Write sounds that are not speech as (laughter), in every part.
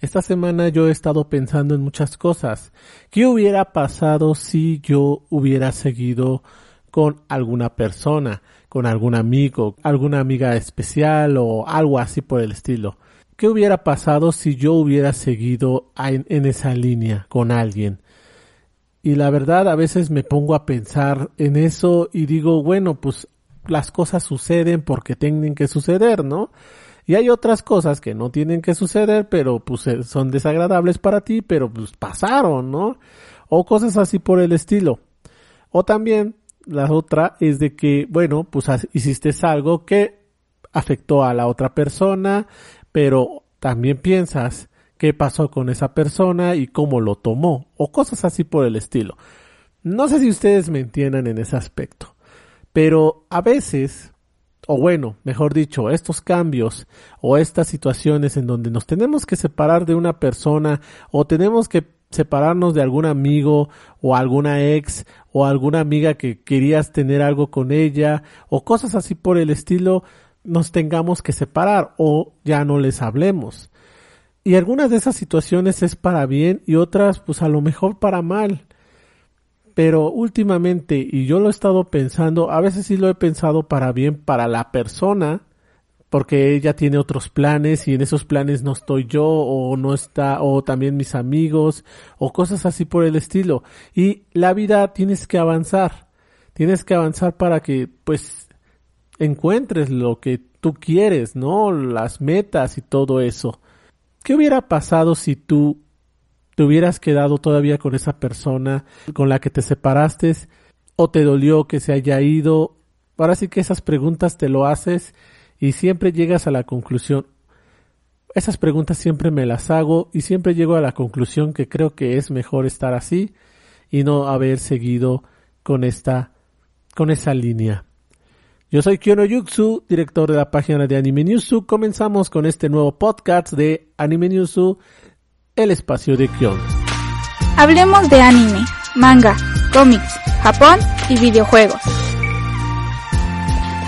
Esta semana yo he estado pensando en muchas cosas. ¿Qué hubiera pasado si yo hubiera seguido con alguna persona, con algún amigo, alguna amiga especial o algo así por el estilo? ¿Qué hubiera pasado si yo hubiera seguido en, esa línea con alguien? Y la verdad a veces me pongo a pensar en eso y digo, bueno, pues las cosas suceden porque tienen que suceder, ¿no? Y hay otras cosas que no tienen que suceder, pero pues eh, son desagradables para ti, pero pues pasaron, ¿no? O cosas así por el estilo. O también la otra es de que, bueno, pues hiciste algo que afectó a la otra persona, pero también piensas qué pasó con esa persona y cómo lo tomó, o cosas así por el estilo. No sé si ustedes me entiendan en ese aspecto, pero a veces o bueno, mejor dicho, estos cambios o estas situaciones en donde nos tenemos que separar de una persona o tenemos que separarnos de algún amigo o alguna ex o alguna amiga que querías tener algo con ella o cosas así por el estilo, nos tengamos que separar o ya no les hablemos. Y algunas de esas situaciones es para bien y otras pues a lo mejor para mal. Pero últimamente, y yo lo he estado pensando, a veces sí lo he pensado para bien para la persona, porque ella tiene otros planes y en esos planes no estoy yo o no está o también mis amigos o cosas así por el estilo. Y la vida tienes que avanzar. Tienes que avanzar para que pues encuentres lo que tú quieres, ¿no? Las metas y todo eso. ¿Qué hubiera pasado si tú te hubieras quedado todavía con esa persona con la que te separaste o te dolió que se haya ido. Ahora sí que esas preguntas te lo haces y siempre llegas a la conclusión. Esas preguntas siempre me las hago y siempre llego a la conclusión que creo que es mejor estar así y no haber seguido con esta, con esa línea. Yo soy Kyono Yuxu, director de la página de Anime Newsu. Comenzamos con este nuevo podcast de Anime Newsu el espacio de Kyon. Hablemos de anime, manga, cómics, Japón y videojuegos.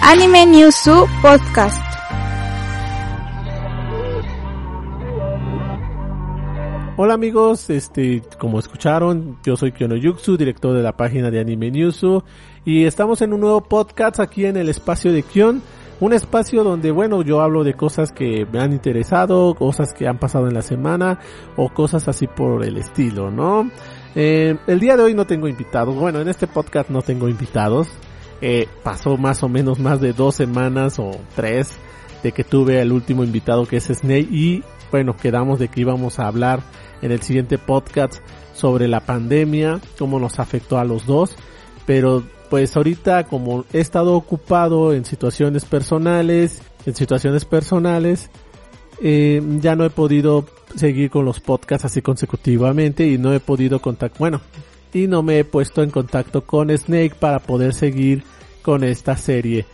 Anime News Su Podcast. Hola amigos, este, como escucharon, yo soy Kyono Yuxu, director de la página de Anime Newsu, y estamos en un nuevo podcast aquí en el espacio de Kyon un espacio donde, bueno, yo hablo de cosas que me han interesado, cosas que han pasado en la semana o cosas así por el estilo, ¿no? Eh, el día de hoy no tengo invitados. Bueno, en este podcast no tengo invitados. Eh, pasó más o menos más de dos semanas o tres de que tuve el último invitado que es Snake y bueno, quedamos de que íbamos a hablar en el siguiente podcast sobre la pandemia, cómo nos afectó a los dos, pero pues ahorita como he estado ocupado en situaciones personales, en situaciones personales, eh, ya no he podido seguir con los podcasts así consecutivamente y no he podido contactar, bueno, y no me he puesto en contacto con Snake para poder seguir con esta serie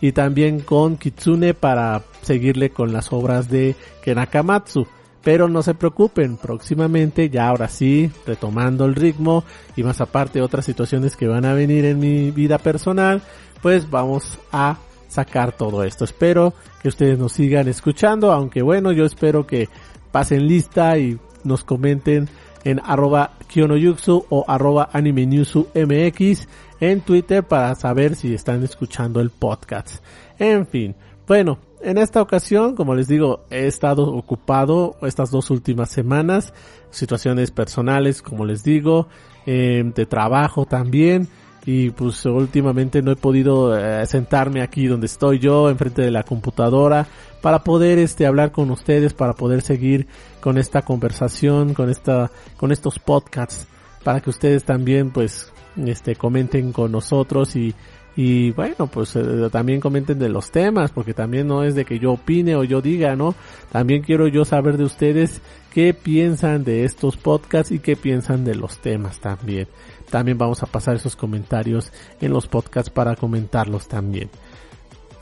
y también con Kitsune para seguirle con las obras de Kenakamatsu. Pero no se preocupen, próximamente ya ahora sí, retomando el ritmo y más aparte otras situaciones que van a venir en mi vida personal, pues vamos a sacar todo esto. Espero que ustedes nos sigan escuchando, aunque bueno, yo espero que pasen lista y nos comenten en arroba kionoyuxu o arroba mx en Twitter para saber si están escuchando el podcast. En fin, bueno, en esta ocasión, como les digo, he estado ocupado estas dos últimas semanas, situaciones personales, como les digo, eh, de trabajo también, y pues últimamente no he podido eh, sentarme aquí donde estoy yo, enfrente de la computadora, para poder este hablar con ustedes, para poder seguir con esta conversación, con esta, con estos podcasts, para que ustedes también pues este comenten con nosotros y y bueno, pues eh, también comenten de los temas, porque también no es de que yo opine o yo diga, ¿no? También quiero yo saber de ustedes qué piensan de estos podcasts y qué piensan de los temas también. También vamos a pasar esos comentarios en los podcasts para comentarlos también.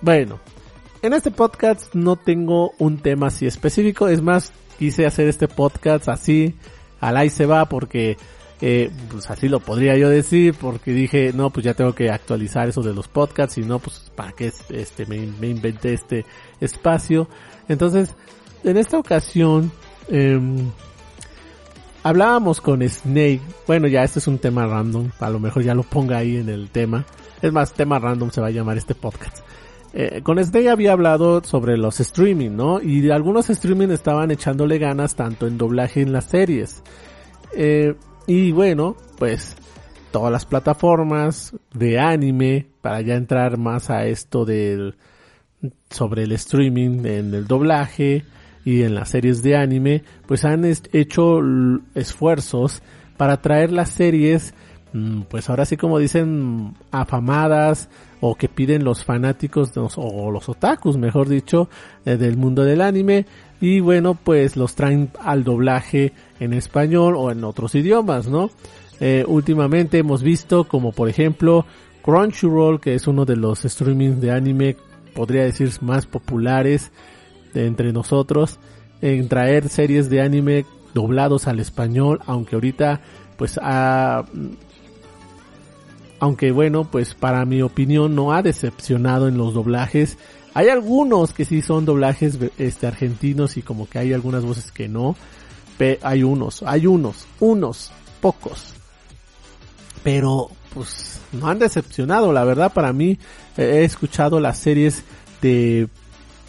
Bueno, en este podcast no tengo un tema así específico, es más, quise hacer este podcast así, al ahí se va, porque eh, pues así lo podría yo decir porque dije, no, pues ya tengo que actualizar eso de los podcasts y no, pues para qué este, me, me inventé este espacio. Entonces, en esta ocasión em, hablábamos con Snake. Bueno, ya este es un tema random. A lo mejor ya lo ponga ahí en el tema. Es más, tema random se va a llamar este podcast. Eh, con Snake había hablado sobre los streaming, ¿no? Y algunos streaming estaban echándole ganas tanto en doblaje en las series. Eh, y bueno, pues todas las plataformas de anime para ya entrar más a esto del sobre el streaming en el doblaje y en las series de anime, pues han hecho esfuerzos para traer las series, mm, pues ahora sí como dicen, afamadas o que piden los fanáticos o los otakus, mejor dicho, eh, del mundo del anime y bueno, pues los traen al doblaje en español o en otros idiomas, ¿no? Eh, últimamente hemos visto como por ejemplo Crunchyroll, que es uno de los streamings de anime, podría decir más populares, entre nosotros en traer series de anime doblados al español, aunque ahorita pues ha aunque bueno, pues para mi opinión no ha decepcionado en los doblajes. Hay algunos que sí son doblajes este argentinos y como que hay algunas voces que no. Pero hay unos, hay unos, unos, pocos. Pero pues no han decepcionado, la verdad para mí he escuchado las series de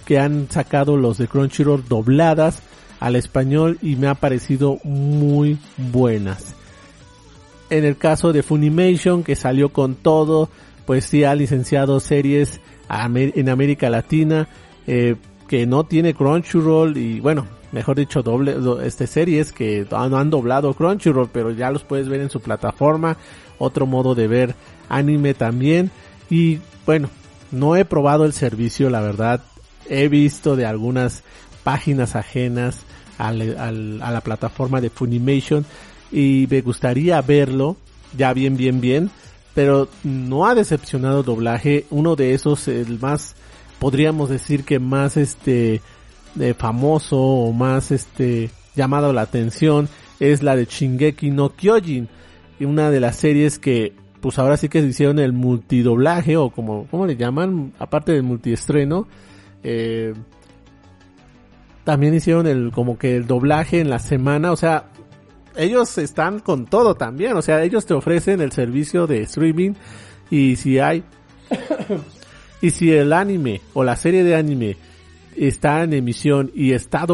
que han sacado los de Crunchyroll dobladas al español y me ha parecido muy buenas. En el caso de Funimation que salió con todo, pues sí ha licenciado series en América Latina eh, que no tiene Crunchyroll y bueno, mejor dicho, doble, este series que no han doblado Crunchyroll, pero ya los puedes ver en su plataforma, otro modo de ver anime también. Y bueno, no he probado el servicio, la verdad, he visto de algunas páginas ajenas a la plataforma de Funimation y me gustaría verlo. Ya bien bien bien pero no ha decepcionado doblaje. Uno de esos el más podríamos decir que más este de famoso o más este llamado la atención es la de Shingeki no Kyojin. Una de las series que pues ahora sí que se hicieron el multidoblaje o como ¿cómo le llaman aparte del multiestreno eh, también hicieron el como que el doblaje en la semana, o sea, ellos están con todo también, o sea, ellos te ofrecen el servicio de streaming y si hay (coughs) y si el anime o la serie de anime está en emisión y está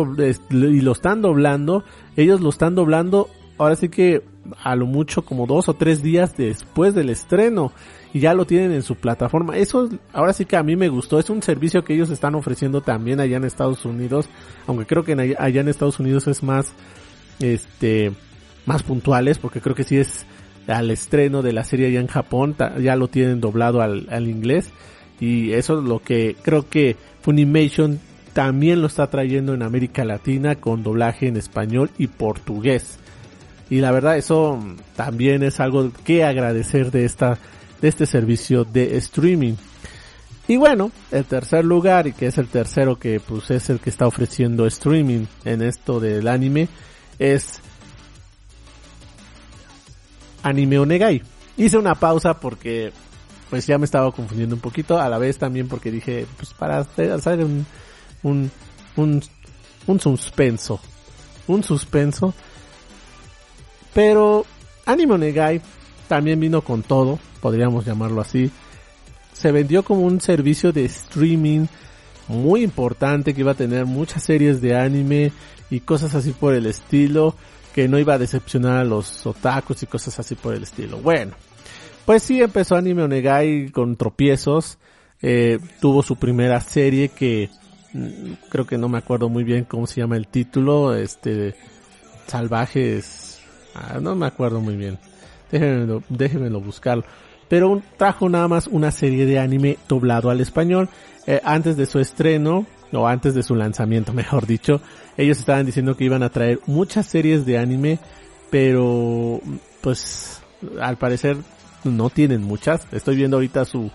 y lo están doblando, ellos lo están doblando ahora sí que a lo mucho como dos o tres días después del estreno y ya lo tienen en su plataforma. Eso ahora sí que a mí me gustó. Es un servicio que ellos están ofreciendo también allá en Estados Unidos, aunque creo que allá en Estados Unidos es más, este, más puntuales, porque creo que sí es al estreno de la serie allá en Japón, ya lo tienen doblado al, al inglés y eso es lo que creo que Funimation también lo está trayendo en América Latina con doblaje en español y portugués. Y la verdad eso también es algo que agradecer de esta de este servicio de streaming. Y bueno, el tercer lugar, y que es el tercero que pues es el que está ofreciendo streaming en esto del anime, es Anime Onegai. Hice una pausa porque pues ya me estaba confundiendo un poquito, a la vez también porque dije, pues para hacer, un, un, un, un suspenso, un suspenso. Pero Anime Onegai también vino con todo, podríamos llamarlo así. Se vendió como un servicio de streaming muy importante que iba a tener muchas series de anime y cosas así por el estilo, que no iba a decepcionar a los otakus y cosas así por el estilo. Bueno, pues sí empezó Anime Onegai con tropiezos, eh, tuvo su primera serie que mm, creo que no me acuerdo muy bien cómo se llama el título, este salvajes, ah, no me acuerdo muy bien, déjenmelo, déjenmelo buscarlo pero trajo nada más una serie de anime doblado al español. Eh, antes de su estreno, o antes de su lanzamiento, (laughs) mejor dicho, ellos estaban diciendo que iban a traer muchas series de anime, pero pues al parecer no tienen muchas. Estoy viendo ahorita su,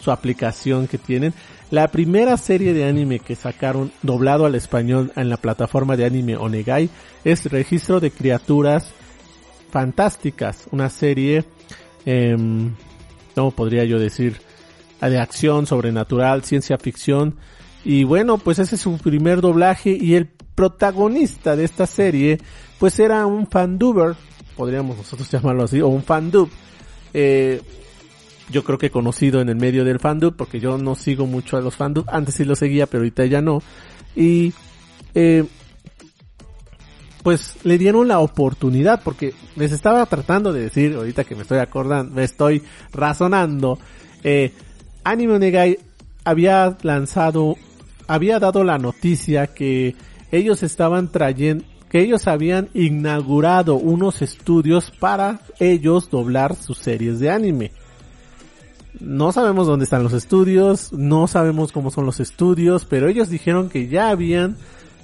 su aplicación que tienen. La primera serie de anime que sacaron doblado al español en la plataforma de anime Onegai es Registro de Criaturas Fantásticas, una serie eh, ¿no? Podría yo decir, de acción, sobrenatural, ciencia ficción. Y bueno, pues ese es su primer doblaje y el protagonista de esta serie, pues era un fanduber, podríamos nosotros (laughs) llamarlo así, o un fandub, eh, yo creo que conocido en el medio del fandub, porque yo no sigo mucho a los fandub, antes sí lo seguía, pero ahorita ya no, y eh, pues le dieron la oportunidad, porque les estaba tratando de decir, ahorita que me estoy acordando, me estoy razonando, eh, Anime Onegai había lanzado, había dado la noticia que ellos estaban trayendo, que ellos habían inaugurado unos estudios para ellos doblar sus series de anime. No sabemos dónde están los estudios, no sabemos cómo son los estudios, pero ellos dijeron que ya habían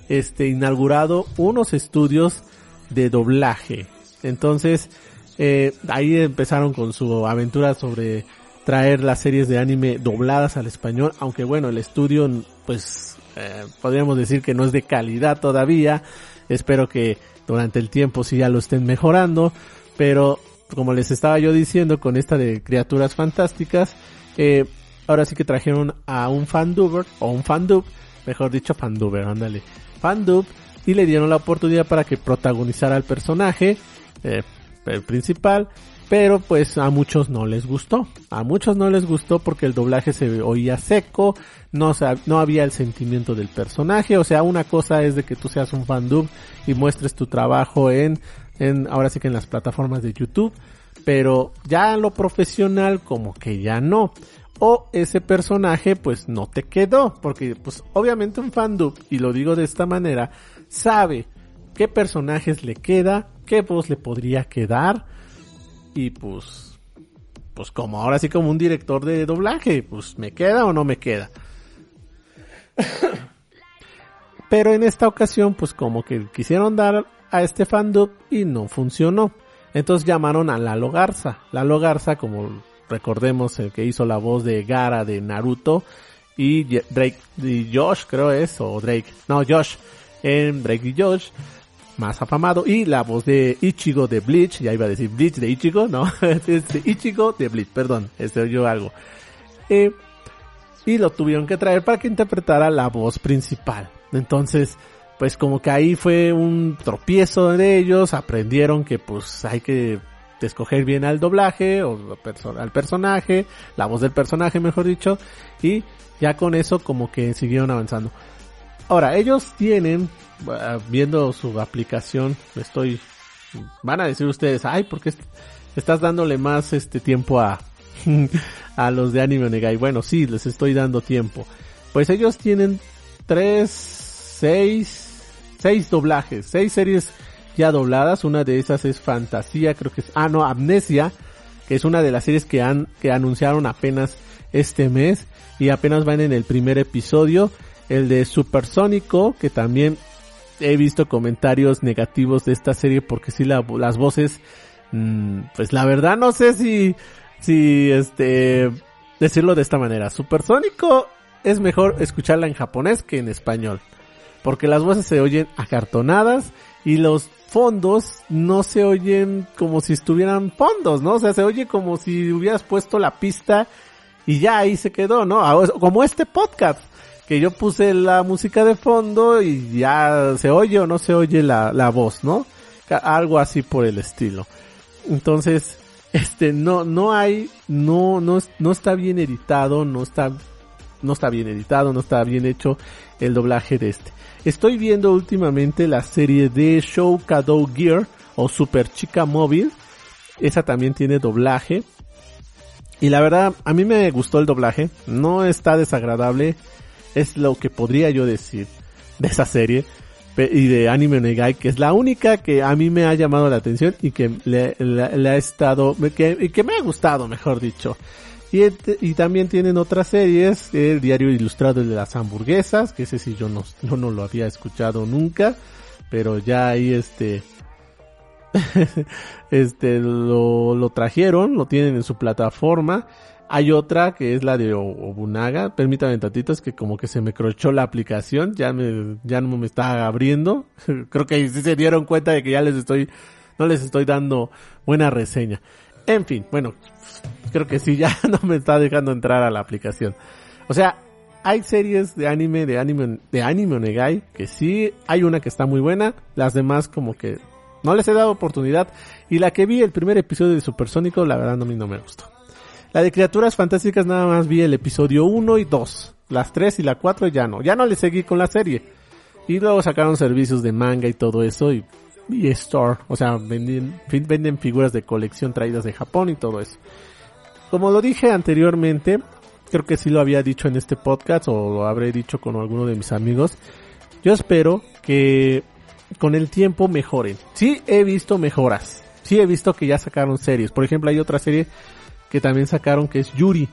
este inaugurado unos estudios de doblaje. Entonces, eh, ahí empezaron con su aventura sobre traer las series de anime dobladas al español, aunque bueno, el estudio pues eh, podríamos decir que no es de calidad todavía. Espero que durante el tiempo sí ya lo estén mejorando, pero como les estaba yo diciendo con esta de criaturas fantásticas, eh, ahora sí que trajeron a un fanduber o un fandub, mejor dicho fanduber, ándale, fandub y le dieron la oportunidad para que protagonizara el personaje eh, el principal pero pues a muchos no les gustó. A muchos no les gustó porque el doblaje se oía seco, no, no había el sentimiento del personaje, o sea, una cosa es de que tú seas un fandub y muestres tu trabajo en, en, ahora sí que en las plataformas de YouTube, pero ya lo profesional como que ya no. O ese personaje pues no te quedó, porque pues obviamente un fandub, y lo digo de esta manera, sabe qué personajes le queda, qué voz le podría quedar, y pues, pues como ahora sí como un director de doblaje, pues me queda o no me queda. (coughs) Pero en esta ocasión, pues como que quisieron dar a este fandom y no funcionó. Entonces llamaron a Lalo Garza. Lalo Garza, como recordemos, el que hizo la voz de Gara de Naruto y Drake y Josh, creo es, o Drake, no, Josh, en Drake y Josh, más afamado y la voz de Ichigo de Bleach, ya iba a decir Bleach de Ichigo, no, (laughs) es de Ichigo de Bleach, perdón, este oyó algo. Eh, y lo tuvieron que traer para que interpretara la voz principal. Entonces, pues como que ahí fue un tropiezo de ellos, aprendieron que pues hay que escoger bien al doblaje o al personaje, la voz del personaje mejor dicho, y ya con eso como que siguieron avanzando. Ahora, ellos tienen Ah, viendo su aplicación, estoy, van a decir ustedes, ay, ¿por qué estás dándole más este tiempo a, (laughs) a los de Anime Onegai? Bueno, sí, les estoy dando tiempo. Pues ellos tienen tres, seis, seis doblajes, seis series ya dobladas. Una de esas es Fantasía, creo que es, ah, no, Amnesia, que es una de las series que han, que anunciaron apenas este mes y apenas van en el primer episodio. El de Supersónico, que también he visto comentarios negativos de esta serie porque sí la, las voces, mm, pues la verdad no sé si, si este, decirlo de esta manera. Supersónico es mejor escucharla en japonés que en español. Porque las voces se oyen acartonadas y los fondos no se oyen como si estuvieran fondos, ¿no? O sea, se oye como si hubieras puesto la pista y ya ahí se quedó, ¿no? Como este podcast que yo puse la música de fondo y ya se oye o no se oye la, la voz, ¿no? Algo así por el estilo. Entonces, (laughs) este, no, no hay, no, no, no está bien editado, no está, no está bien editado, no está bien hecho el doblaje de este. Estoy viendo últimamente la serie de Show Kado Gear o Super Chica Móvil. Esa también tiene doblaje. Y la verdad, a mí me gustó el doblaje. No está desagradable es lo que podría yo decir de esa serie y de Anime Negai, que es la única que a mí me ha llamado la atención y que le, ha estado, que, y que me ha gustado, mejor dicho. Y, y también tienen otras series, el diario ilustrado de las hamburguesas, que ese sí yo no, yo no lo había escuchado nunca, pero ya ahí este, (laughs) este lo, lo trajeron, lo tienen en su plataforma hay otra que es la de Obunaga. Permítame tantito, es que como que se me crochó la aplicación. Ya me, ya no me está abriendo. (laughs) Creo que sí se dieron cuenta de que ya les estoy, no les estoy dando buena reseña. En fin, bueno, creo que sí, ya (laughs) no me está dejando entrar a la aplicación. O sea, hay series de anime, de anime, de anime onegai, que sí, hay una que está muy buena, las demás como que no les he dado oportunidad, y la que vi el primer episodio de Supersónico, la verdad a no me gustó. La de Criaturas Fantásticas nada más vi el episodio 1 y 2, las 3 y la 4 ya no, ya no le seguí con la serie. Y luego sacaron servicios de manga y todo eso y, y store, o sea, venden, venden figuras de colección traídas de Japón y todo eso. Como lo dije anteriormente, creo que sí lo había dicho en este podcast o lo habré dicho con alguno de mis amigos. Yo espero que con el tiempo mejoren. Sí he visto mejoras. Sí he visto que ya sacaron series. Por ejemplo, hay otra serie que también sacaron que es Yuri.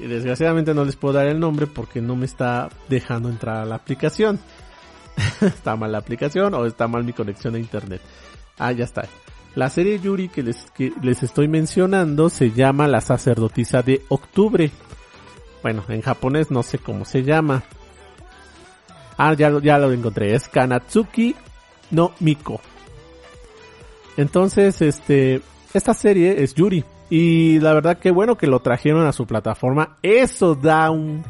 Desgraciadamente no les puedo dar el nombre porque no me está dejando entrar a la aplicación. (laughs) está mal la aplicación o está mal mi conexión a internet. Ah, ya está. La serie Yuri que les, que les estoy mencionando se llama La sacerdotisa de octubre. Bueno, en japonés no sé cómo se llama. Ah, ya, ya lo encontré. Es Kanatsuki no Miko. Entonces, este, esta serie es Yuri. Y la verdad que bueno que lo trajeron a su plataforma. Eso da un,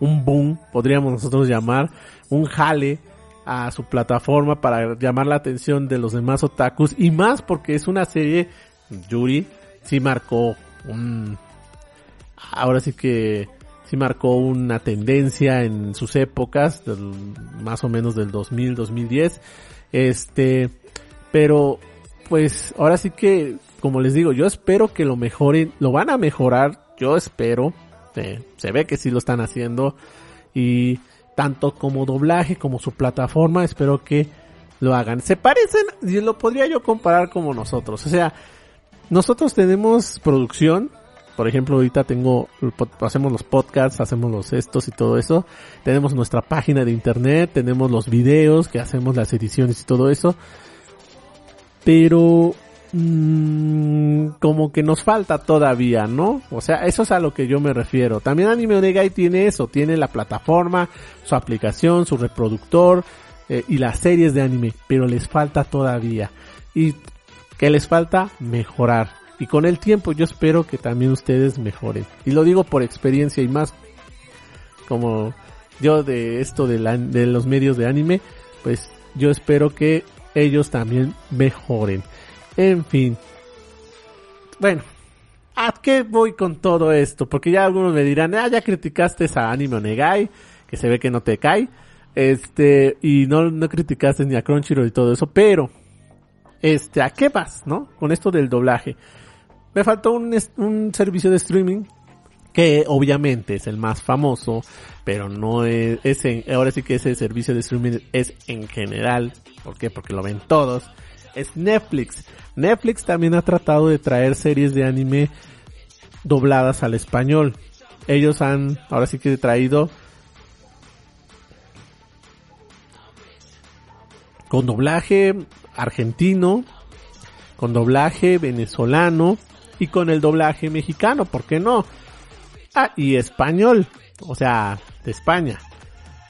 un boom, podríamos nosotros llamar, un jale a su plataforma para llamar la atención de los demás otakus. Y más porque es una serie, Yuri, sí marcó un, ahora sí que sí marcó una tendencia en sus épocas, más o menos del 2000, 2010. Este, pero pues ahora sí que, como les digo, yo espero que lo mejoren, lo van a mejorar, yo espero, se ve que sí lo están haciendo y tanto como doblaje como su plataforma, espero que lo hagan. Se parecen, y lo podría yo comparar como nosotros, o sea, nosotros tenemos producción, por ejemplo, ahorita tengo, hacemos los podcasts, hacemos los estos y todo eso. Tenemos nuestra página de internet, tenemos los videos que hacemos las ediciones y todo eso. Pero, mmm, como que nos falta todavía, ¿no? O sea, eso es a lo que yo me refiero. También Anime Onegai tiene eso, tiene la plataforma, su aplicación, su reproductor eh, y las series de anime, pero les falta todavía. Y que les falta mejorar y con el tiempo yo espero que también ustedes mejoren. Y lo digo por experiencia y más como yo de esto de, los medios de anime, pues yo espero que ellos también mejoren. En fin. Bueno, ¿a qué voy con todo esto? Porque ya algunos me dirán, ah, ya criticaste a Anime Onegai, que se ve que no te cae. Este, y no, no criticaste ni a Crunchyroll y todo eso, pero, este, ¿a qué vas, no? Con esto del doblaje. Me faltó un, un servicio de streaming que obviamente es el más famoso, pero no es, ahora sí que ese servicio de streaming es en general, ¿por qué? Porque lo ven todos, es Netflix. Netflix también ha tratado de traer series de anime dobladas al español. Ellos han, ahora sí que traído con doblaje argentino, con doblaje venezolano, y con el doblaje mexicano, ¿por qué no? Ah, y español, o sea, de España.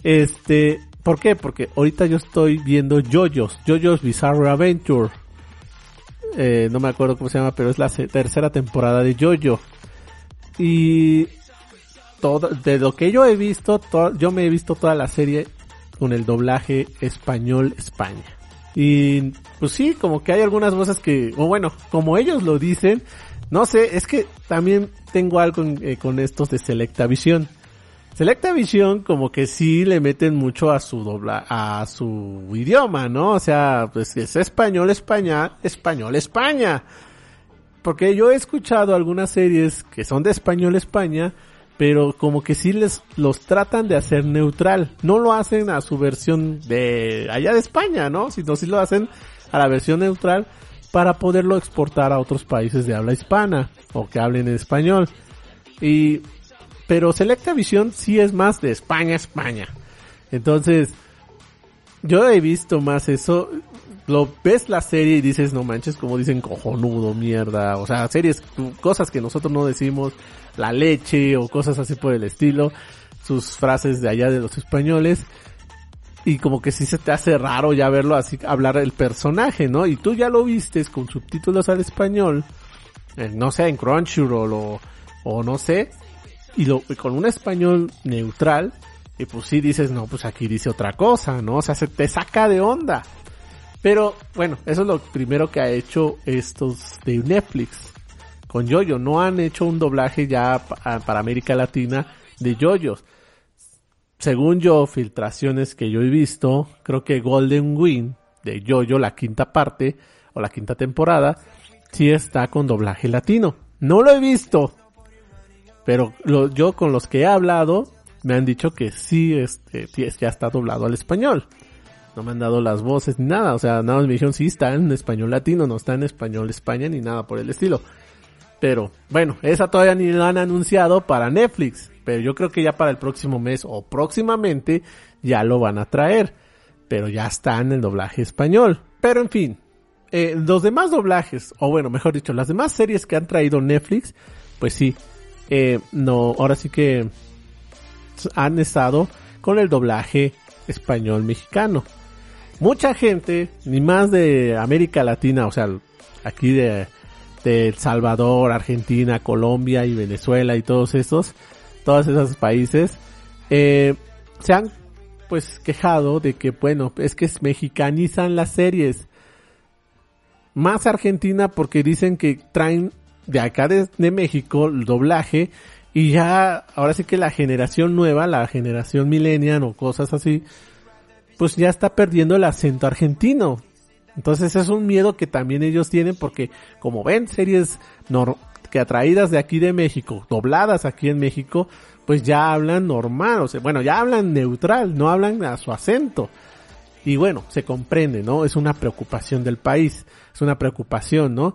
Este, ¿por qué? Porque ahorita yo estoy viendo JoJo's, JoJo's Bizarre Adventure. Eh, no me acuerdo cómo se llama, pero es la tercera temporada de JoJo. Y todo, de lo que yo he visto, yo me he visto toda la serie con el doblaje español España. Y pues sí, como que hay algunas cosas que, o bueno, como ellos lo dicen, no sé, es que también tengo algo eh, con estos de Selecta Visión. Selecta Visión como que sí le meten mucho a su dobla, a su idioma, ¿no? O sea, pues es español, España, español, España. Porque yo he escuchado algunas series que son de español, España, pero como que sí les los tratan de hacer neutral. No lo hacen a su versión de allá de España, ¿no? Sino sí lo hacen a la versión neutral para poderlo exportar a otros países de habla hispana o que hablen en español. Y, pero Selecta Visión sí es más de España, España. Entonces, yo he visto más eso. Lo ves la serie y dices, no manches, como dicen cojonudo, mierda. O sea, series, cosas que nosotros no decimos, la leche o cosas así por el estilo. Sus frases de allá de los españoles y como que sí se te hace raro ya verlo así hablar el personaje, ¿no? Y tú ya lo vistes con subtítulos al español, no sé, en Crunchyroll o, o no sé, y lo, con un español neutral, y pues sí dices, no, pues aquí dice otra cosa, ¿no? O sea, se te saca de onda. Pero bueno, eso es lo primero que ha hecho estos de Netflix con Yoyo. No han hecho un doblaje ya para América Latina de Yoyos. Según yo, filtraciones que yo he visto, creo que Golden Wing de Yoyo, la quinta parte o la quinta temporada, sí está con doblaje latino. No lo he visto, pero yo con los que he hablado me han dicho que sí, este, ya está doblado al español. No me han dado las voces ni nada, o sea, nada más me dijeron sí está en español latino, no está en español España ni nada por el estilo. Pero bueno, esa todavía ni la han anunciado para Netflix, pero yo creo que ya para el próximo mes o próximamente ya lo van a traer, pero ya está en el doblaje español. Pero en fin, eh, los demás doblajes, o bueno, mejor dicho, las demás series que han traído Netflix, pues sí, eh, no, ahora sí que han estado con el doblaje español mexicano. Mucha gente, ni más de América Latina, o sea, aquí de, El Salvador, Argentina, Colombia y Venezuela y todos esos, todos esos países, eh, se han pues quejado de que bueno, es que mexicanizan las series. Más Argentina porque dicen que traen de acá de, de México el doblaje y ya, ahora sí que la generación nueva, la generación millennial o cosas así, pues ya está perdiendo el acento argentino. Entonces es un miedo que también ellos tienen porque como ven series que atraídas de aquí de México, dobladas aquí en México, pues ya hablan normal, o sea, bueno, ya hablan neutral, no hablan a su acento. Y bueno, se comprende, ¿no? Es una preocupación del país, es una preocupación, ¿no?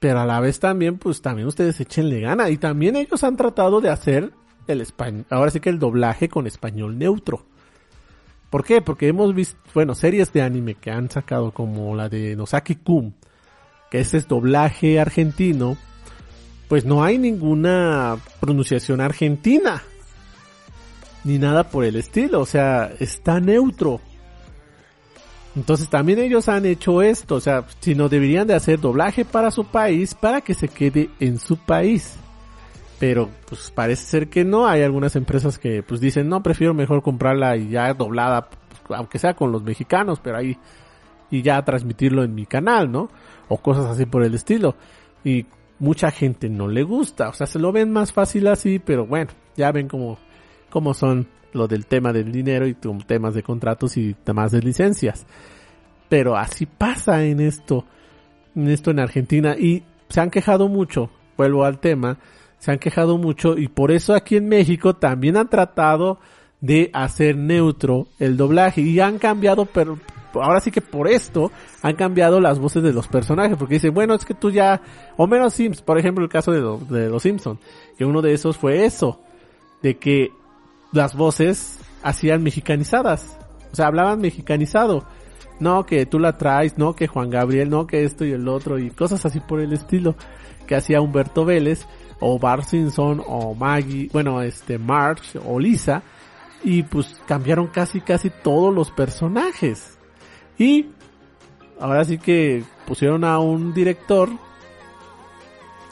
Pero a la vez también, pues también ustedes échenle gana. Y también ellos han tratado de hacer el español, ahora sí que el doblaje con español neutro. ¿Por qué? Porque hemos visto, bueno, series de anime que han sacado como la de Nosaki Kun, que ese es doblaje argentino, pues no hay ninguna pronunciación argentina. Ni nada por el estilo, o sea, está neutro. Entonces también ellos han hecho esto, o sea, si no deberían de hacer doblaje para su país para que se quede en su país. Pero pues parece ser que no, hay algunas empresas que pues dicen, no, prefiero mejor comprarla y ya doblada, aunque sea con los mexicanos, pero ahí y ya transmitirlo en mi canal, ¿no? O cosas así por el estilo. Y mucha gente no le gusta, o sea, se lo ven más fácil así, pero bueno, ya ven cómo, cómo son lo del tema del dinero y temas de contratos y temas de licencias. Pero así pasa en esto, en esto en Argentina y se han quejado mucho, vuelvo al tema, se han quejado mucho y por eso aquí en México también han tratado de hacer neutro el doblaje y han cambiado, pero ahora sí que por esto han cambiado las voces de los personajes, porque dicen, bueno, es que tú ya, o menos Sims, por ejemplo el caso de, de los Simpsons, que uno de esos fue eso, de que las voces hacían mexicanizadas. O sea, hablaban mexicanizado. No, que tú la traes, no, que Juan Gabriel, no, que esto y el otro, y cosas así por el estilo. Que hacía Humberto Vélez, o Bar Simpson, o Maggie, bueno, este, March, o Lisa. Y pues cambiaron casi, casi todos los personajes. Y ahora sí que pusieron a un director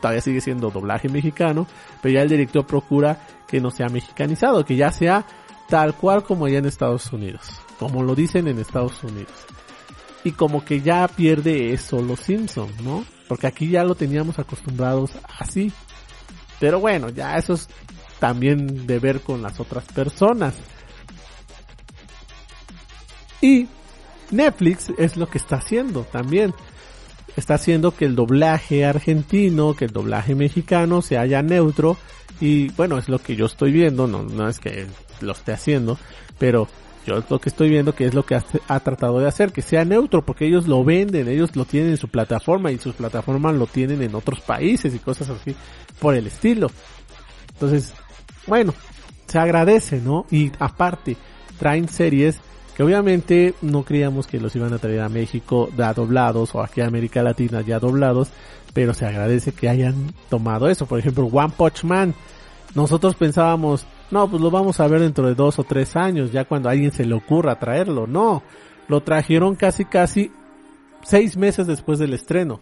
todavía sigue siendo doblaje mexicano, pero ya el director procura que no sea mexicanizado, que ya sea tal cual como allá en Estados Unidos, como lo dicen en Estados Unidos. Y como que ya pierde eso los Simpsons, ¿no? Porque aquí ya lo teníamos acostumbrados así. Pero bueno, ya eso es también de ver con las otras personas. Y Netflix es lo que está haciendo también está haciendo que el doblaje argentino, que el doblaje mexicano se haya neutro y bueno, es lo que yo estoy viendo, no, no es que lo esté haciendo, pero yo lo que estoy viendo que es lo que ha, tratado de hacer, que sea neutro, porque ellos lo venden, ellos lo tienen en su plataforma y sus plataformas lo tienen en otros países y cosas así por el estilo. Entonces, bueno, se agradece, ¿no? Y aparte, traen series que obviamente no creíamos que los iban a traer a México ya doblados o aquí a América Latina ya doblados, pero se agradece que hayan tomado eso. Por ejemplo, One Punch Man. Nosotros pensábamos, no, pues lo vamos a ver dentro de dos o tres años, ya cuando a alguien se le ocurra traerlo. No, lo trajeron casi casi seis meses después del estreno,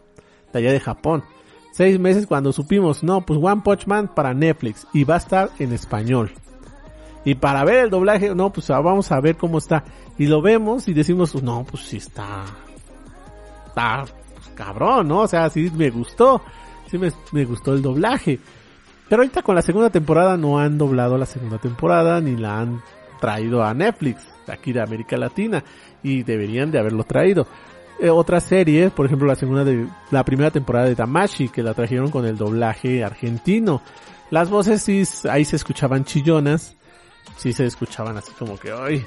de allá de Japón. seis meses cuando supimos, no, pues One Punch Man para Netflix y va a estar en español. Y para ver el doblaje, no, pues ah, vamos a ver cómo está. Y lo vemos y decimos, no, pues sí está, está pues, cabrón, ¿no? O sea, sí me gustó, sí me, me gustó el doblaje. Pero ahorita con la segunda temporada no han doblado la segunda temporada ni la han traído a Netflix, aquí de América Latina, y deberían de haberlo traído. Eh, otra serie, por ejemplo la segunda de, la primera temporada de Damashi, que la trajeron con el doblaje argentino. Las voces sí, ahí se escuchaban chillonas, sí se escuchaban así como que, ay,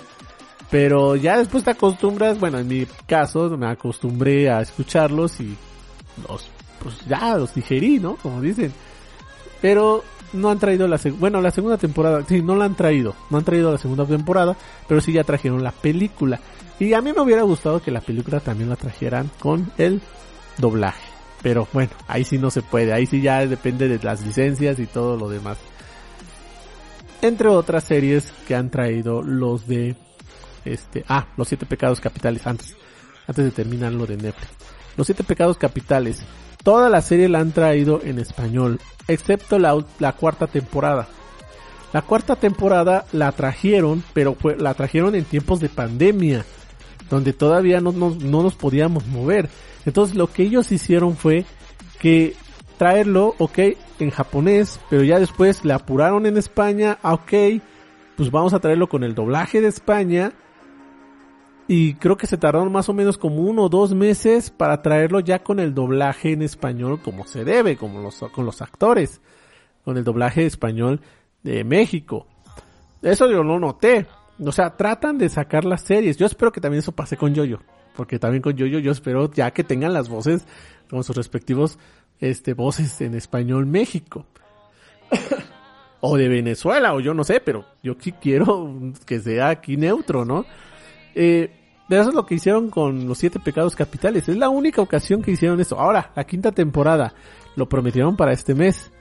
pero ya después te acostumbras, bueno, en mi caso me acostumbré a escucharlos y los, pues ya los digerí, ¿no? Como dicen. Pero no han traído la bueno la segunda temporada sí no la han traído no han traído la segunda temporada pero sí ya trajeron la película y a mí me hubiera gustado que la película también la trajeran con el doblaje pero bueno ahí sí no se puede ahí sí ya depende de las licencias y todo lo demás entre otras series que han traído los de este ah los siete pecados capitales antes antes de terminar lo de Netflix los siete pecados capitales Toda la serie la han traído en español, excepto la, la cuarta temporada. La cuarta temporada la trajeron, pero fue, la trajeron en tiempos de pandemia, donde todavía no, no, no nos podíamos mover. Entonces lo que ellos hicieron fue que traerlo, ok, en japonés, pero ya después le apuraron en España, ah, ok, pues vamos a traerlo con el doblaje de España y creo que se tardaron más o menos como uno o dos meses para traerlo ya con el doblaje en español como se debe, como los, con los actores, con el doblaje español de México. Eso yo no noté. O sea, tratan de sacar las series. Yo espero que también eso pase con Yoyo. Porque también con Yoyo yo espero ya que tengan las voces con sus respectivos este, voces en español México. (coughs) o de Venezuela, o yo no sé, pero yo sí quiero que sea aquí neutro, ¿no? Eh, eso es lo que hicieron con los siete pecados capitales. Es la única ocasión que hicieron eso. Ahora, la quinta temporada. Lo prometieron para este mes.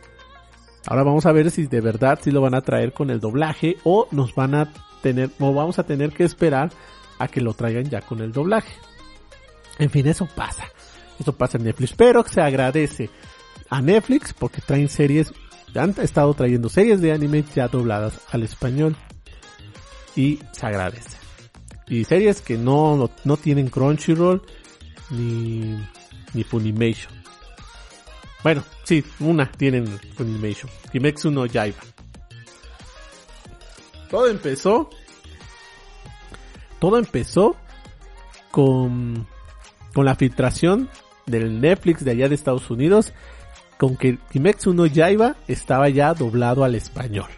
Ahora vamos a ver si de verdad si lo van a traer con el doblaje o nos van a tener, o vamos a tener que esperar a que lo traigan ya con el doblaje. En fin, eso pasa. Eso pasa en Netflix. Pero se agradece a Netflix porque traen series, han estado trayendo series de anime ya dobladas al español. Y se agradece y series que no, no, tienen Crunchyroll ni, ni Funimation. Bueno, sí, una tienen Funimation. Kimetsu no Yaiba. Todo empezó. Todo empezó con, con la filtración del Netflix de allá de Estados Unidos. Con que Kimetsu no Yaiba estaba ya doblado al español.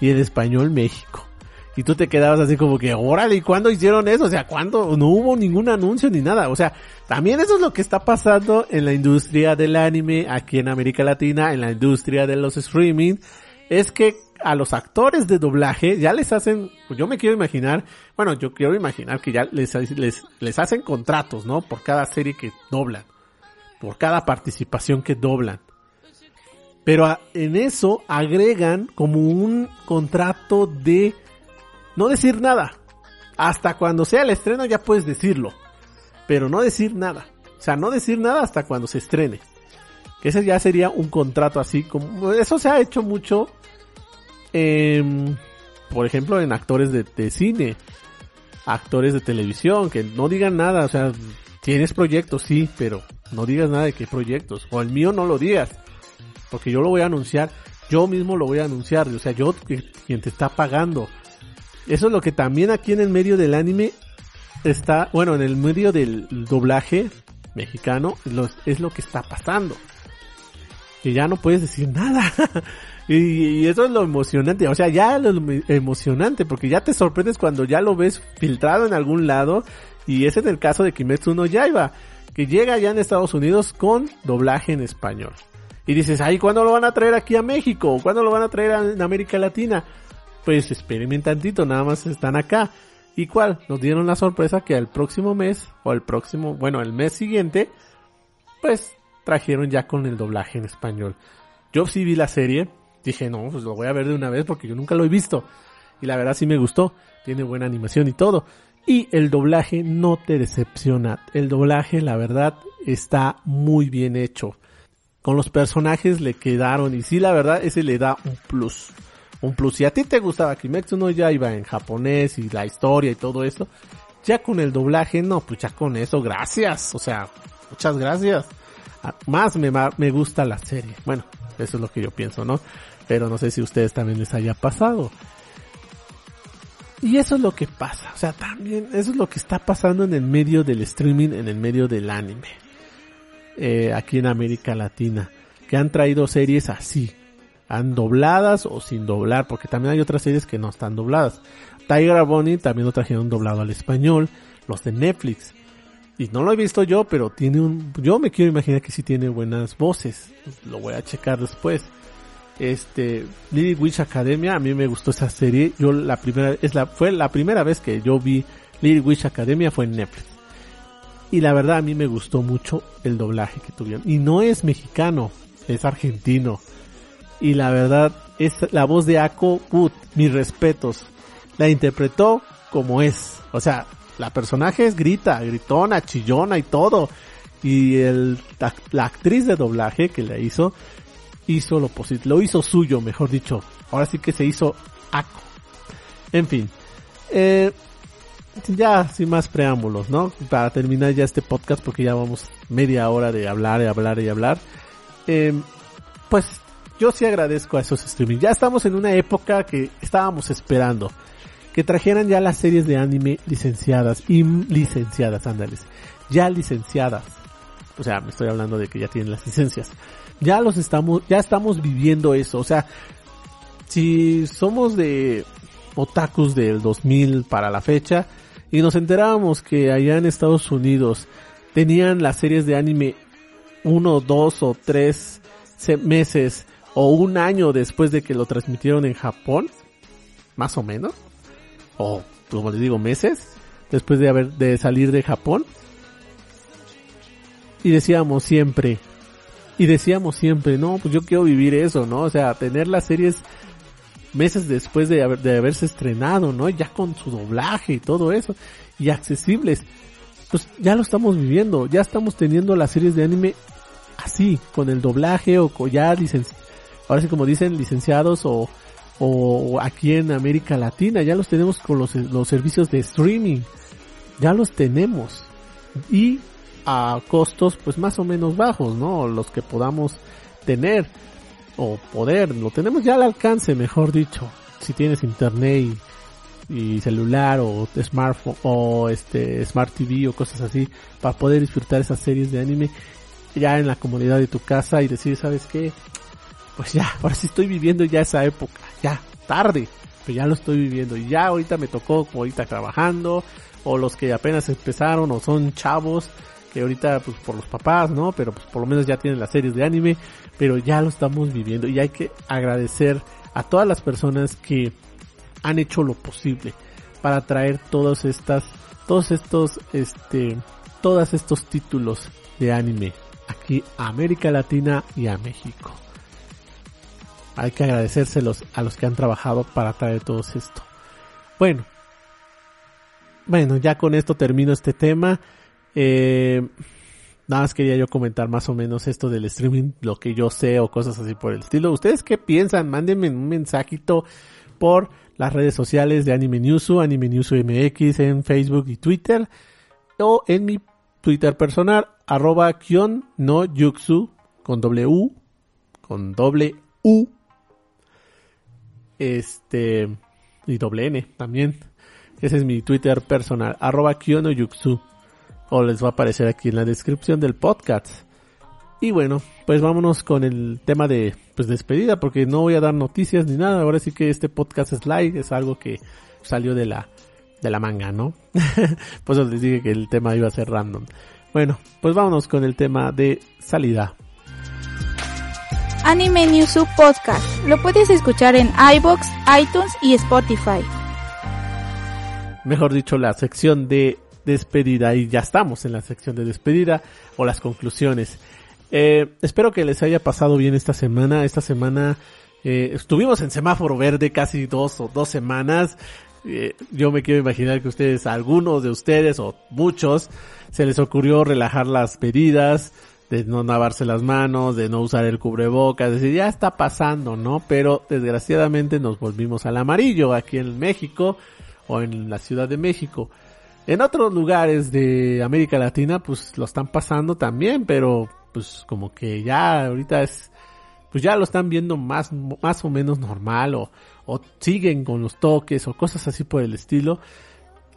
Y en español México. Y tú te quedabas así como que, órale, ¿y cuándo hicieron eso? O sea, ¿cuándo? No hubo ningún anuncio ni nada. O sea, también eso es lo que está pasando en la industria del anime aquí en América Latina, en la industria de los streaming. Es que a los actores de doblaje ya les hacen, pues yo me quiero imaginar, bueno, yo quiero imaginar que ya les, les, les hacen contratos, ¿no? Por cada serie que doblan. Por cada participación que doblan. Pero en eso agregan como un contrato de no decir nada. Hasta cuando sea el estreno ya puedes decirlo. Pero no decir nada. O sea, no decir nada hasta cuando se estrene. Que ese ya sería un contrato así como... Eso se ha hecho mucho. Por ejemplo, en actores de, cine. Actores de televisión. Que no digan nada. O sea, tienes proyectos, sí. Pero no digas nada de qué proyectos. O el mío no lo digas. Porque yo lo voy a anunciar. Yo mismo lo voy a anunciar. O sea, yo quien te está pagando. Eso es lo que también aquí en el medio del anime está, bueno, en el medio del doblaje mexicano es lo que está pasando. Que ya no puedes decir nada. (laughs) y, eso es lo emocionante. O sea, ya lo emocionante porque ya te sorprendes cuando ya lo ves filtrado en algún lado. Y ese es el caso de Kimetsu no Yaiba. Que llega ya en Estados Unidos con doblaje en español. Y dices, ay, ¿cuándo lo van a traer aquí a México? ¿Cuándo lo van a traer a, América Latina? pues esperen tantito, nada más están acá. ¿Y cuál? Nos dieron la sorpresa que el próximo mes, o el próximo, bueno, el mes siguiente, pues trajeron ya con el doblaje en español. Yo sí vi la serie, dije, no, pues lo voy a ver de una vez porque yo nunca lo he visto. Y la verdad sí me gustó, tiene buena animación y todo. Y el doblaje no te decepciona. El doblaje, la verdad, está muy bien hecho. con los personajes le quedaron y sí, la verdad, ese le da un plus. Un plus. Si a ti te gustaba Kimetsu no ya iba en japonés y la historia y todo eso, ya con el doblaje, no, pues ya con eso, gracias. O sea, muchas gracias. Ah, más me, me gusta la serie. Bueno, eso es lo que yo pienso, ¿no? Pero no sé si a ustedes también les haya pasado. Y eso es lo que pasa. O sea, también eso es lo que está pasando en el medio del streaming, en el medio del anime. Eh, aquí en América Latina. Que han traído series así. Han dobladas o sin doblar. Porque también hay otras series que no están dobladas. Tiger Bunny también lo trajeron doblado al español. Los de Netflix. Y no lo he visto yo, pero tiene un... Yo me quiero imaginar que sí tiene buenas voces. Lo voy a checar después este Lily Witch Academia, a mí me gustó esa serie. Yo la primera es la fue la primera vez que yo vi Lily Witch Academia fue en Netflix. Y la verdad a mí me gustó mucho el doblaje que tuvieron. Y no es mexicano, es argentino. Y la verdad es la voz de Ako Wood, mis respetos. La interpretó como es. O sea, la personaje es grita, gritona, chillona y todo. Y el, la, actriz de doblaje que la hizo, hizo lo posible, lo hizo suyo, mejor dicho. Ahora sí que se hizo aco. En fin, eh, ya sin más preámbulos, ¿no? Para terminar ya este podcast, porque ya vamos media hora de hablar y hablar y hablar. Eh, pues yo sí agradezco a esos streaming. Ya estamos en una época que estábamos esperando. Que trajeran ya las series de anime licenciadas y licenciadas, ándales. Ya licenciadas. O sea, me estoy hablando de que ya tienen las licencias ya los estamos, ya estamos viviendo eso. O sea, si somos de otakus del 2000 para la fecha y nos enterábamos que allá en Estados Unidos tenían las series de anime uno, dos o tres meses o un año después de que lo transmitieron en Japón, más o menos, o como les digo meses después de haber de salir de Japón y decíamos siempre y decíamos siempre, no, pues yo quiero vivir eso, ¿no? O sea, tener las series meses después de, haber, de haberse estrenado, ¿no? Ya con su doblaje y todo eso. Y accesibles. Pues ya lo estamos viviendo. Ya estamos teniendo las series de anime así, con el doblaje o ya licenciados. Ahora sí como dicen, licenciados o, o aquí en América Latina. Ya los tenemos con los, los servicios de streaming. Ya los tenemos. Y a costos pues más o menos bajos, ¿no? Los que podamos tener o poder, lo tenemos ya al alcance, mejor dicho, si tienes internet y, celular o smartphone o este smart TV o cosas así para poder disfrutar esas series de anime ya en la comunidad de tu casa y decir, ¿sabes qué? Pues ya, ahora sí estoy viviendo ya esa época, ya, tarde, pero ya lo estoy viviendo y ya ahorita me tocó ahorita trabajando o los que apenas empezaron o son chavos que ahorita pues por los papás, ¿no? Pero pues por lo menos ya tienen las series de anime, pero ya lo estamos viviendo y hay que agradecer a todas las personas que han hecho lo posible para traer todas estas, todos estos, este, todos estos títulos de anime aquí a América Latina y a México. Hay que agradecérselos a los que han trabajado para traer todo esto. Bueno, bueno, ya con esto termino este tema. Eh, nada más quería yo comentar más o menos esto del streaming, lo que yo sé o cosas así por el estilo. ¿Ustedes qué piensan? Mándenme un mensajito por las redes sociales de Anime Newsu, Anime Newsu MX en Facebook y Twitter o en mi Twitter personal arroba kion no yuxu con doble U con doble U este y doble N también ese es mi Twitter personal arroba kion no yuxu o les va a aparecer aquí en la descripción del podcast. Y bueno, pues vámonos con el tema de pues despedida porque no voy a dar noticias ni nada. Ahora sí que este podcast es live, es algo que salió de la de la manga, ¿no? (laughs) pues les dije que el tema iba a ser random. Bueno, pues vámonos con el tema de salida. Anime News Podcast. Lo puedes escuchar en iBox, iTunes y Spotify. Mejor dicho, la sección de despedida y ya estamos en la sección de despedida o las conclusiones. Eh, espero que les haya pasado bien esta semana. Esta semana eh, estuvimos en semáforo verde casi dos o dos semanas. Eh, yo me quiero imaginar que ustedes, algunos de ustedes o muchos, se les ocurrió relajar las medidas, de no lavarse las manos, de no usar el cubrebocas, decir, ya está pasando, ¿no? Pero desgraciadamente nos volvimos al amarillo aquí en México o en la Ciudad de México. En otros lugares de América Latina pues lo están pasando también, pero pues como que ya ahorita es pues ya lo están viendo más más o menos normal o, o siguen con los toques o cosas así por el estilo.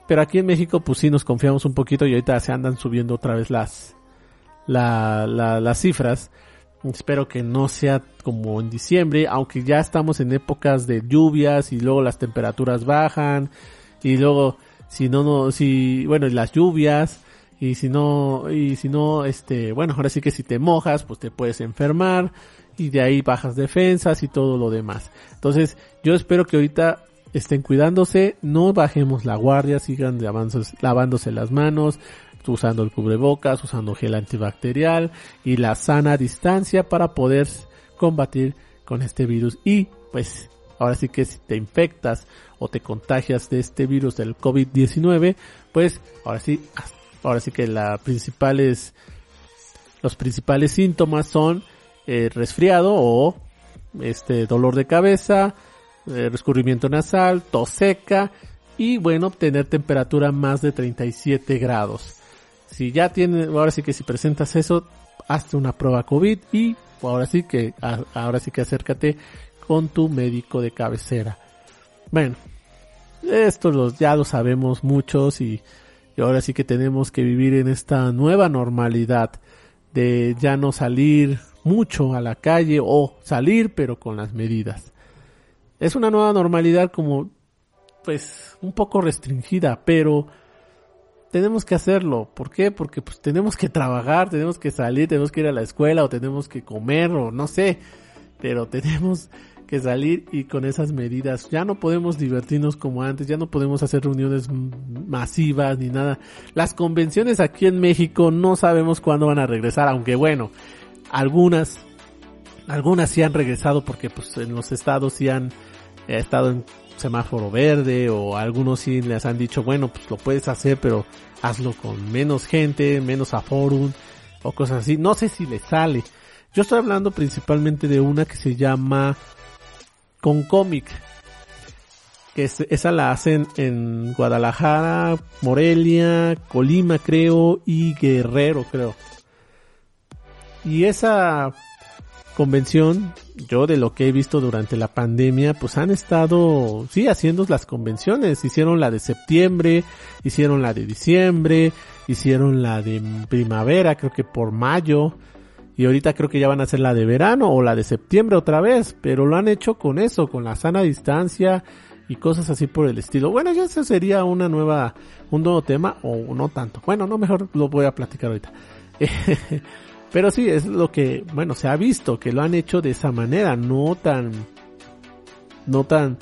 Pero aquí en México pues sí nos confiamos un poquito y ahorita se andan subiendo otra vez las la, la, las cifras. Espero que no sea como en diciembre, aunque ya estamos en épocas de lluvias y luego las temperaturas bajan y luego si no no si bueno las lluvias y si no y si no este bueno ahora sí que si te mojas pues te puedes enfermar y de ahí bajas defensas y todo lo demás. Entonces yo espero que ahorita estén cuidándose, no bajemos la guardia, sigan lavándose, lavándose las manos, usando el cubrebocas, usando gel antibacterial y la sana distancia para poder combatir con este virus y pues ahora sí que si te infectas o te contagias de este virus del COVID-19, pues ahora sí, ahora sí que la principales, los principales síntomas son eh, resfriado o este dolor de cabeza, eh, rescurrimiento nasal, tos seca y bueno, tener temperatura más de 37 grados. Si ya tienes, ahora sí que si presentas eso, hazte una prueba COVID y ahora sí que, ahora sí que acércate con tu médico de cabecera. Bueno, esto ya lo sabemos muchos y, y ahora sí que tenemos que vivir en esta nueva normalidad de ya no salir mucho a la calle o salir pero con las medidas. Es una nueva normalidad como pues un poco restringida, pero tenemos que hacerlo. ¿Por qué? Porque pues tenemos que trabajar, tenemos que salir, tenemos que ir a la escuela o tenemos que comer o no sé, pero (laughs) tenemos que salir y con esas medidas ya no podemos divertirnos como antes, ya no podemos hacer reuniones masivas ni nada. Las convenciones aquí en México no sabemos cuándo van a regresar, aunque bueno, algunas algunas sí han regresado porque pues en los estados sí han eh, estado en semáforo verde o algunos sí les han dicho, bueno, pues lo puedes hacer, pero hazlo con menos gente, menos aforum o cosas así. No sé si le sale. Yo estoy hablando principalmente de una que se llama Con Comic. Que esa la hacen en Guadalajara, Morelia, Colima creo y Guerrero creo. Y esa convención, yo de lo que he visto durante la pandemia, pues han estado, sí, haciendo las convenciones. Hicieron la de septiembre, hicieron la de diciembre, hicieron la de primavera, creo que por mayo. Y ahorita creo que ya van a hacer la de verano o la de septiembre otra vez, pero lo han hecho con eso, con la sana distancia y cosas así por el estilo. Bueno, ya eso sería una nueva, un nuevo tema o no tanto. Bueno, no mejor lo voy a platicar ahorita. (laughs) Pero sí, es lo que, bueno, se ha visto que lo han hecho de esa manera, no tan, no tan,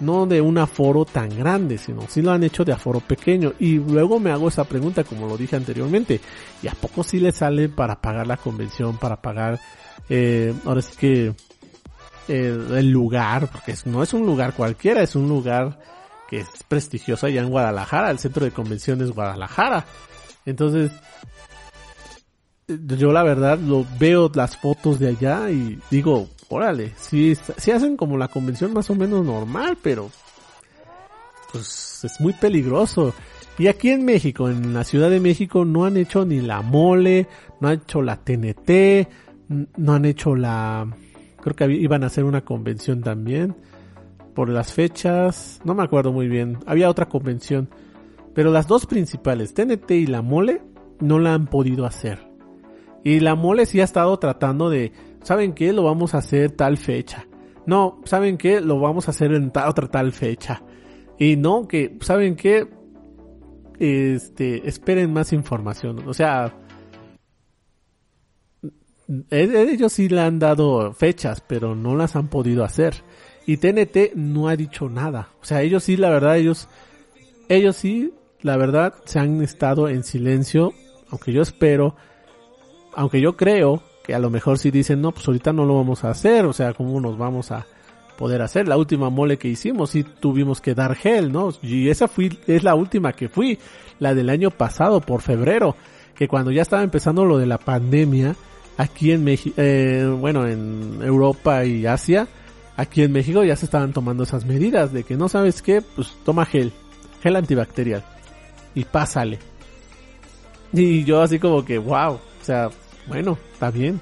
no de un aforo tan grande, sino sí lo han hecho de aforo pequeño. Y luego me hago esa pregunta, como lo dije anteriormente, ¿y a poco sí le sale para pagar la convención, para pagar, eh, ahora sí que, eh, el lugar, porque no es un lugar cualquiera, es un lugar que es prestigioso allá en Guadalajara, el centro de convenciones Guadalajara. Entonces, yo la verdad lo veo las fotos de allá y digo, órale, sí, sí hacen como la convención más o menos normal, pero pues es muy peligroso. Y aquí en México, en la Ciudad de México, no han hecho ni la mole, no han hecho la TNT, no han hecho la... Creo que iban a hacer una convención también. Por las fechas, no me acuerdo muy bien. Había otra convención. Pero las dos principales, TNT y la mole, no la han podido hacer. Y la mole sí ha estado tratando de, ¿saben qué? Lo vamos a hacer tal fecha. No, ¿saben qué? Lo vamos a hacer en otra tal fecha. Y no, que, ¿saben qué? Este, esperen más información. O sea, e-, ellos sí le han dado fechas, pero no las han podido hacer. Y TNT no ha dicho nada. O sea, ellos sí, la verdad, ellos, ellos sí, la verdad, se han estado en silencio. Aunque yo espero aunque yo creo que a lo mejor si dicen, no, pues ahorita no lo vamos a hacer, o sea, ¿cómo nos vamos a poder hacer? La última mole que hicimos, sí tuvimos que dar gel, ¿no? Y esa fui, es la última que fui, la del año pasado, por febrero. que cuando ya estaba empezando lo de la pandemia, aquí en México, eh, bueno, en Europa y Asia, aquí en México ya se estaban tomando esas medidas de que no sabes qué, pues toma gel, gel antibacterial y pásale. Y yo así como que, wow, o sea, bueno, está bien.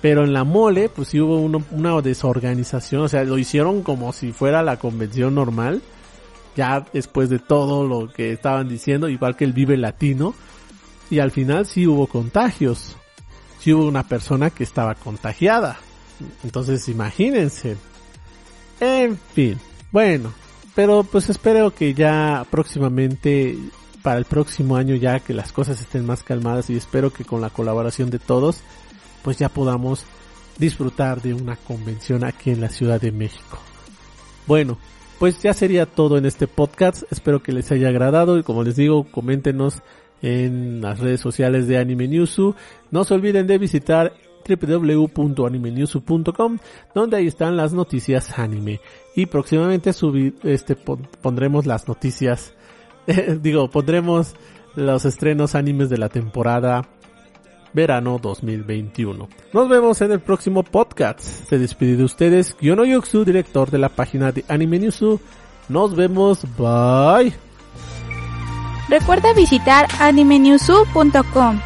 Pero en la mole, pues sí hubo una desorganización, o sea, lo hicieron como si fuera la convención normal, ya después de todo lo que estaban diciendo, igual que el Vive Latino, y al final sí hubo contagios, sí hubo una persona que estaba contagiada. Entonces imagínense. En fin, bueno, pero pues espero que ya próximamente, para el próximo año ya que las cosas estén más calmadas y espero que con la colaboración de todos, pues ya podamos disfrutar de una convención aquí en la Ciudad de México. Bueno, pues ya sería todo en este podcast. Espero que les haya agradado y como les digo, coméntenos en las redes sociales de Anime Newsu. No se olviden de visitar www.animenewsu.com donde ahí están las noticias anime y próximamente subir este pondremos las noticias (laughs) digo pondremos los estrenos animes de la temporada verano 2021. Nos vemos en el próximo podcast. Se despide de ustedes Kyono Yuxu, director de la página de Anime Newsu. Nos vemos. Bye. Recuerda visitar animenewsu.com.